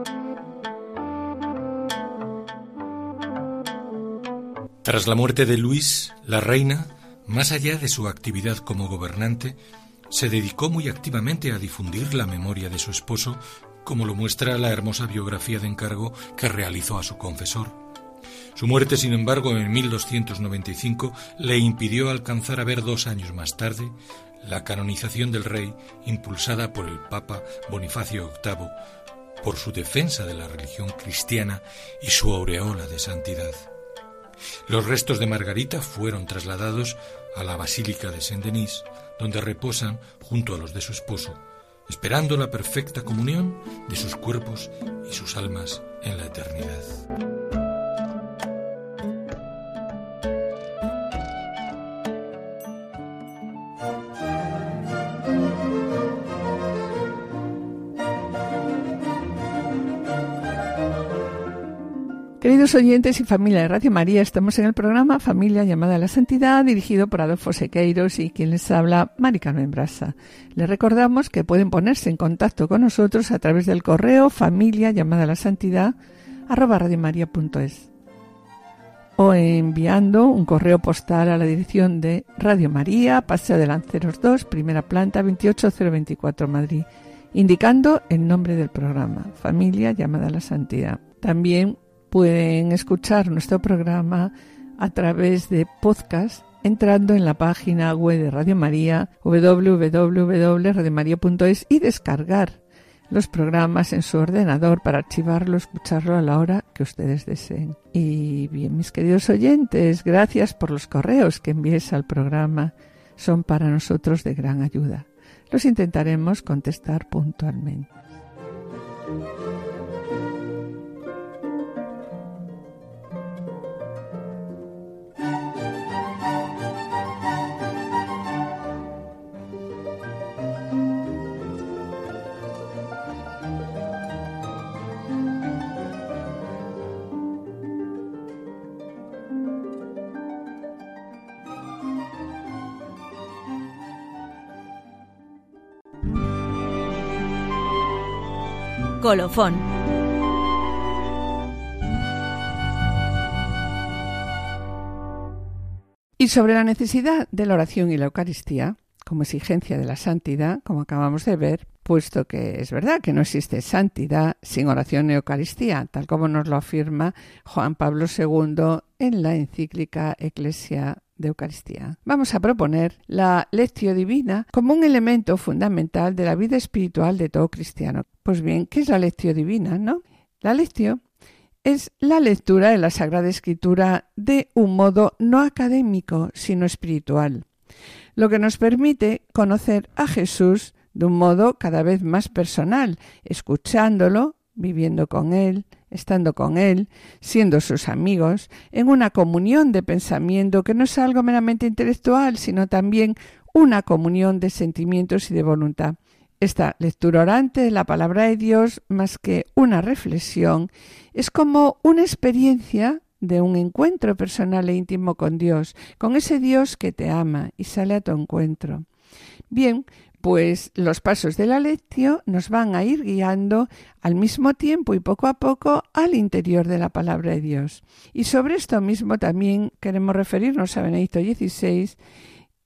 [SPEAKER 5] Tras la muerte de Luis, la reina, más allá de su actividad como gobernante, se dedicó muy activamente a difundir la memoria de su esposo, como lo muestra la hermosa biografía de encargo que realizó a su confesor. Su muerte, sin embargo, en 1295 le impidió alcanzar a ver dos años más tarde la canonización del rey impulsada por el Papa Bonifacio VIII por su defensa de la religión cristiana y su aureola de santidad. Los restos de Margarita fueron trasladados a la Basílica de Saint-Denis, donde reposan junto a los de su esposo, esperando la perfecta comunión de sus cuerpos y sus almas en la eternidad.
[SPEAKER 2] Queridos oyentes y familia de Radio María, estamos en el programa Familia llamada a la Santidad, dirigido por Adolfo Sequeiros y quien les habla, Mari Carmen Brasa. Les recordamos que pueden ponerse en contacto con nosotros a través del correo familia llamada a la santidad arroba radiomaria.es o enviando un correo postal a la dirección de Radio María, Paseo de Lanceros 2, primera planta 28024 Madrid, indicando el nombre del programa, Familia llamada a la Santidad. También Pueden escuchar nuestro programa a través de podcast entrando en la página web de Radio María www.radiomaria.es y descargar los programas en su ordenador para archivarlo, escucharlo a la hora que ustedes deseen. Y bien, mis queridos oyentes, gracias por los correos que envíes al programa. Son para nosotros de gran ayuda. Los intentaremos contestar puntualmente. Y sobre la necesidad de la oración y la Eucaristía, como exigencia de la santidad, como acabamos de ver, puesto que es verdad que no existe santidad sin oración y Eucaristía, tal como nos lo afirma Juan Pablo II en la encíclica Ecclesia Eucaristía. Vamos a proponer la lectio divina como un elemento fundamental de la vida espiritual de todo cristiano. Pues bien, ¿qué es la lectio divina, no? La lectio es la lectura de la Sagrada Escritura de un modo no académico, sino espiritual, lo que nos permite conocer a Jesús de un modo cada vez más personal, escuchándolo, viviendo con Él, estando con Él, siendo sus amigos, en una comunión de pensamiento que no es algo meramente intelectual, sino también una comunión de sentimientos y de voluntad. Esta lectura orante de la palabra de Dios, más que una reflexión, es como una experiencia de un encuentro personal e íntimo con Dios, con ese Dios que te ama y sale a tu encuentro. Bien, pues los pasos de la lección nos van a ir guiando al mismo tiempo y poco a poco al interior de la palabra de Dios. Y sobre esto mismo también queremos referirnos a Benedicto XVI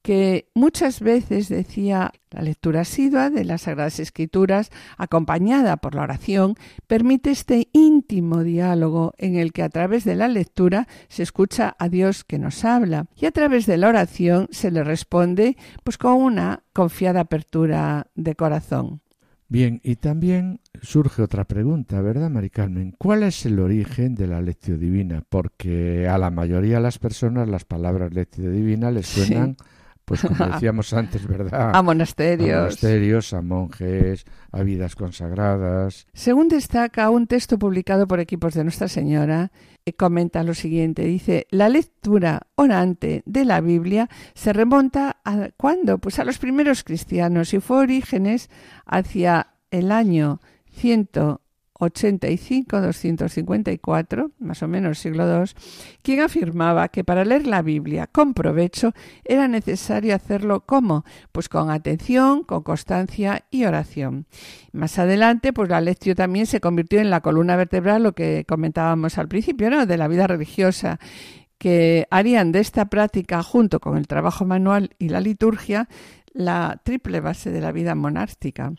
[SPEAKER 2] que muchas veces decía la lectura asidua de las Sagradas Escrituras, acompañada por la oración, permite este íntimo diálogo en el que a través de la lectura se escucha a Dios que nos habla y a través de la oración se le responde pues con una confiada apertura de corazón.
[SPEAKER 3] Bien, y también surge otra pregunta, ¿verdad, Mari Carmen? ¿Cuál es el origen de la lección divina? Porque a la mayoría de las personas las palabras lectio divina les suenan pues como decíamos antes, ¿verdad?
[SPEAKER 2] A monasterios.
[SPEAKER 3] A monasterios, a monjes, a vidas consagradas.
[SPEAKER 2] Según destaca un texto publicado por equipos de Nuestra Señora, eh, comenta lo siguiente, dice, la lectura orante de la Biblia se remonta a ¿cuándo? Pues a los primeros cristianos y fue orígenes hacia el año 100 85-254, más o menos siglo II, quien afirmaba que para leer la Biblia con provecho era necesario hacerlo como, pues con atención, con constancia y oración. Más adelante, pues la lección también se convirtió en la columna vertebral, lo que comentábamos al principio, ¿no? de la vida religiosa que harían de esta práctica, junto con el trabajo manual y la liturgia, la triple base de la vida monástica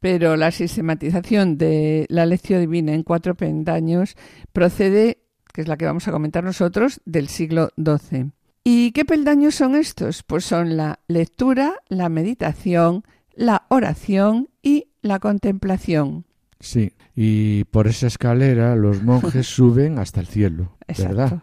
[SPEAKER 2] pero la sistematización de la lección divina en cuatro pendaños procede que es la que vamos a comentar nosotros, del siglo XII. ¿Y qué peldaños son estos? Pues son la lectura, la meditación, la oración y la contemplación.
[SPEAKER 3] Sí, y por esa escalera los monjes suben hasta el cielo, ¿verdad?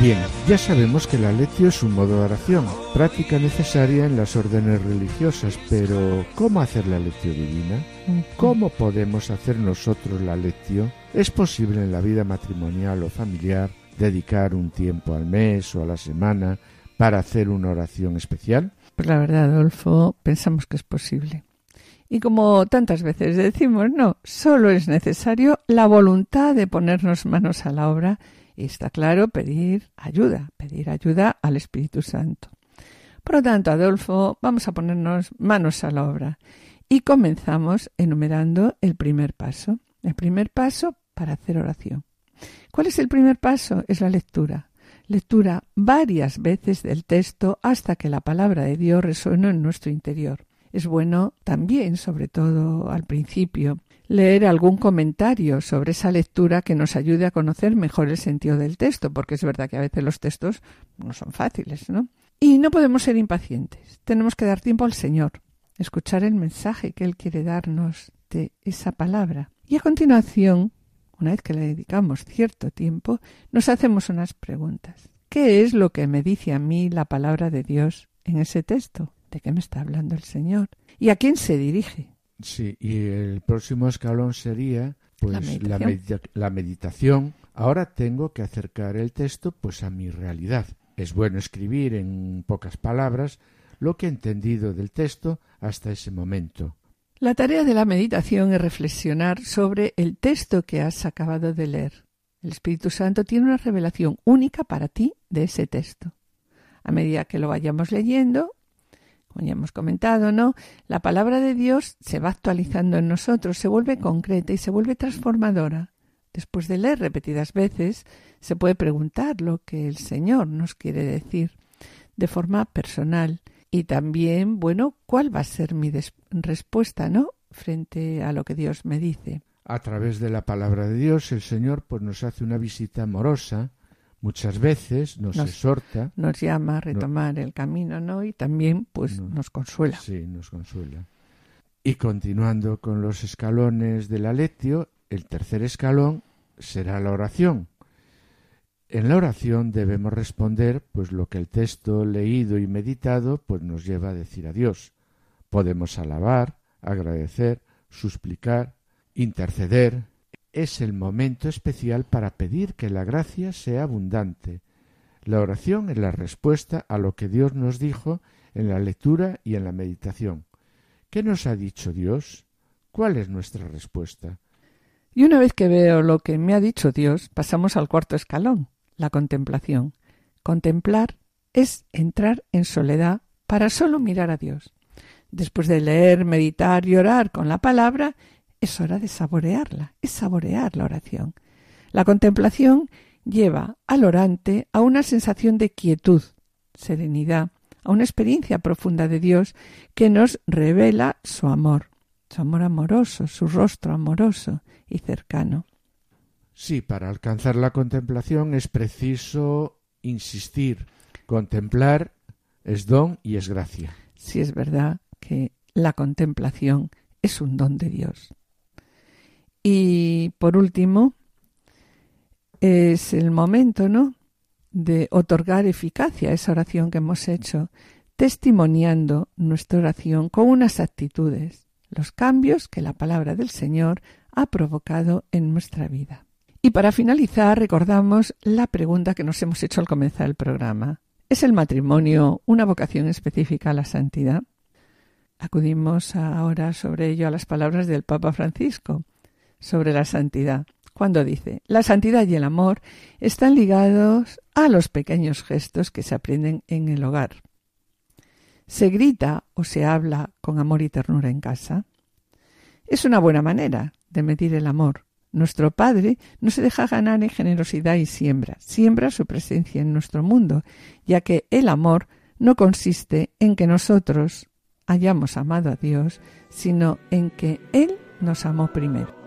[SPEAKER 3] Bien, ya sabemos que la lectio es un modo de oración, práctica necesaria en las órdenes religiosas, pero ¿cómo hacer la lectio divina? ¿Cómo podemos hacer nosotros la lectio? ¿Es posible en la vida matrimonial o familiar dedicar un tiempo al mes o a la semana para hacer una oración especial?
[SPEAKER 2] Pues la verdad, Adolfo, pensamos que es posible. Y como tantas veces decimos, no, solo es necesario la voluntad de ponernos manos a la obra y está claro pedir ayuda, pedir ayuda al Espíritu Santo. Por lo tanto, Adolfo, vamos a ponernos manos a la obra y comenzamos enumerando el primer paso. El primer paso para hacer oración. ¿Cuál es el primer paso? Es la lectura. Lectura varias veces del texto hasta que la palabra de Dios resuene en nuestro interior. Es bueno también, sobre todo al principio, leer algún comentario sobre esa lectura que nos ayude a conocer mejor el sentido del texto, porque es verdad que a veces los textos no son fáciles, ¿no? Y no podemos ser impacientes. Tenemos que dar tiempo al Señor, escuchar el mensaje que Él quiere darnos de esa palabra. Y a continuación, una vez que le dedicamos cierto tiempo, nos hacemos unas preguntas. ¿Qué es lo que me dice a mí la palabra de Dios en ese texto? ¿De qué me está hablando el Señor? ¿Y a quién se dirige?
[SPEAKER 3] Sí, y el próximo escalón sería pues la meditación. La, meditación. Ahora tengo que acercar el texto pues a mi realidad. Es bueno escribir en pocas palabras lo que he entendido del texto hasta ese momento.
[SPEAKER 2] La tarea de la meditación es reflexionar sobre el texto que has acabado de leer. El Espíritu Santo tiene una revelación única para ti de ese texto. A medida que lo vayamos leyendo, como ya hemos comentado, ¿no? La palabra de Dios se va actualizando en nosotros, se vuelve concreta y se vuelve transformadora. Después de leer repetidas veces, se puede preguntar lo que el Señor nos quiere decir de forma personal y también, bueno, cuál va a ser mi respuesta, ¿no? frente a lo que Dios me dice.
[SPEAKER 3] A través de la palabra de Dios, el Señor pues nos hace una visita amorosa muchas veces nos, exhorta.
[SPEAKER 2] Nos llama a retomar el camino, ¿no? Y también, pues, nos consuela.
[SPEAKER 3] Sí, nos consuela. Y continuando con los escalones de la lectio, el tercer escalón será la oración. En la oración debemos responder pues lo que el texto leído y meditado pues nos lleva a decir a Dios. Podemos alabar, agradecer, suplicar, interceder, es el momento especial para pedir que la gracia sea abundante. La oración es la respuesta a lo que Dios nos dijo en la lectura y en la meditación. ¿Qué nos ha dicho Dios? ¿Cuál es nuestra respuesta?
[SPEAKER 2] Y una vez que veo lo que me ha dicho Dios, pasamos al cuarto escalón, la contemplación. Contemplar es entrar en soledad para solo mirar a Dios. Después de leer, meditar y orar con la palabra, es hora de saborearla, es saborear la oración. La contemplación lleva al orante a una sensación de quietud, serenidad, a una experiencia profunda de Dios que nos revela su amor, su amor amoroso, su rostro amoroso y cercano.
[SPEAKER 3] Sí, para alcanzar la contemplación es preciso insistir. Contemplar es don y es gracia.
[SPEAKER 2] Sí, es verdad que la contemplación es un don de Dios. Y por último, es el momento, ¿no? de otorgar eficacia a esa oración que hemos hecho, testimoniando nuestra oración con unas actitudes, los cambios que la palabra del Señor ha provocado en nuestra vida. Y para finalizar, recordamos la pregunta que nos hemos hecho al comenzar el programa. ¿Es el matrimonio una vocación específica a la santidad? Acudimos ahora sobre ello a las palabras del Papa Francisco sobre la santidad, cuando dice, la santidad y el amor están ligados a los pequeños gestos que se aprenden en el hogar. ¿Se grita o se habla con amor y ternura en casa? Es una buena manera de medir el amor. Nuestro Padre no se deja ganar en generosidad y siembra, siembra su presencia en nuestro mundo, ya que el amor no consiste en que nosotros hayamos amado a Dios, sino en que Él nos amó primero.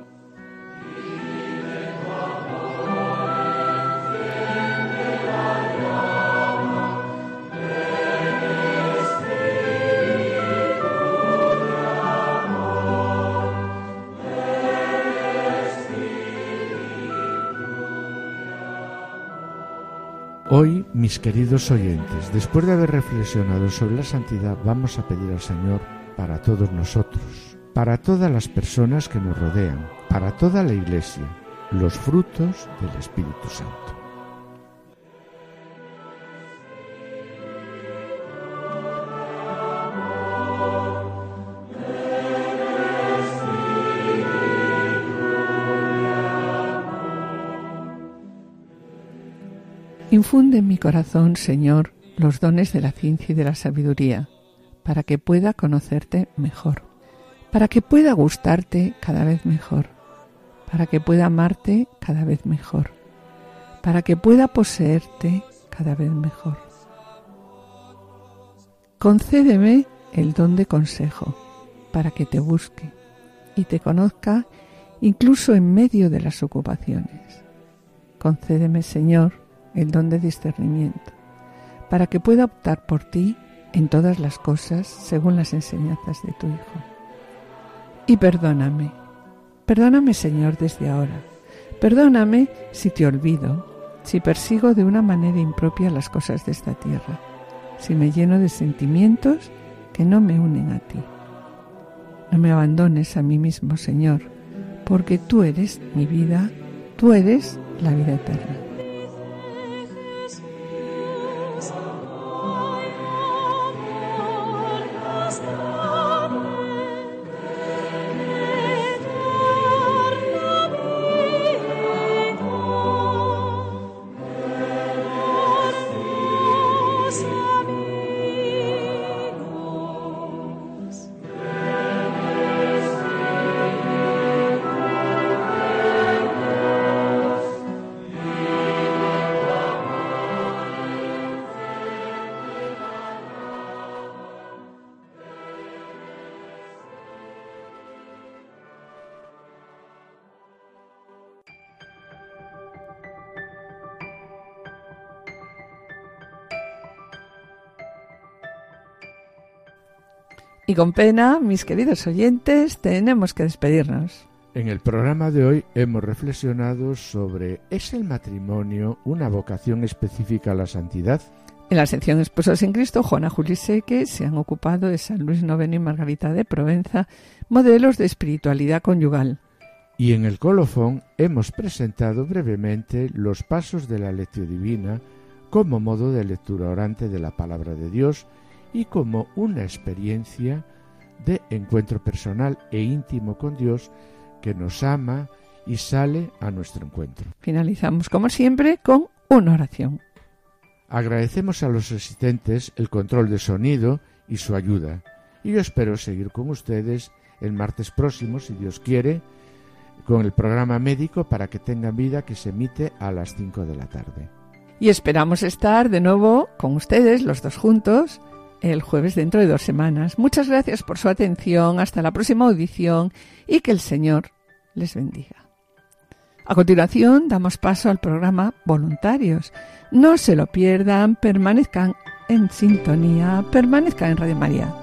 [SPEAKER 3] Mis queridos oyentes, después de haber reflexionado sobre la santidad, vamos a pedir al Señor para todos nosotros, para todas las personas que nos rodean, para toda la Iglesia, los frutos del Espíritu Santo.
[SPEAKER 2] Infunde en mi corazón, Señor, los dones de la ciencia y de la sabiduría, para que pueda conocerte mejor, para que pueda gustarte cada vez mejor, para que pueda amarte cada vez mejor, para que pueda poseerte cada vez mejor. Concédeme el don de consejo, para que te busque y te conozca incluso en medio de las ocupaciones. Concédeme, Señor, el don de discernimiento, para que pueda optar por ti en todas las cosas según las enseñanzas de tu Hijo. Y perdóname, perdóname Señor desde ahora, perdóname si te olvido, si persigo de una manera impropia las cosas de esta tierra, si me lleno de sentimientos que no me unen a ti. No me abandones a mí mismo, Señor, porque tú eres mi vida, tú eres la vida eterna. Y con pena, mis queridos oyentes, tenemos que despedirnos.
[SPEAKER 3] En el programa de hoy hemos reflexionado sobre ¿es el matrimonio una vocación específica a la santidad?
[SPEAKER 2] En la sección Esposos en Cristo, Juana Juliseque se han ocupado de San Luis IX y Margarita de Provenza, modelos de espiritualidad conyugal.
[SPEAKER 3] Y en el colofón hemos presentado brevemente los pasos de la lectio divina como modo de lectura orante de la palabra de Dios y como una experiencia de encuentro personal e íntimo con Dios que nos ama y sale a nuestro encuentro.
[SPEAKER 2] Finalizamos, como siempre, con una oración.
[SPEAKER 3] Agradecemos a los asistentes el control de sonido y su ayuda. Y yo espero seguir con ustedes el martes próximo, si Dios quiere, con el programa médico para que tengan vida que se emite a las 5 de la tarde.
[SPEAKER 2] Y esperamos estar de nuevo con ustedes, los dos juntos, el jueves dentro de dos semanas. Muchas gracias por su atención. Hasta la próxima audición y que el Señor les bendiga. A continuación damos paso al programa Voluntarios. No se lo pierdan, permanezcan en sintonía, permanezcan en Radio María.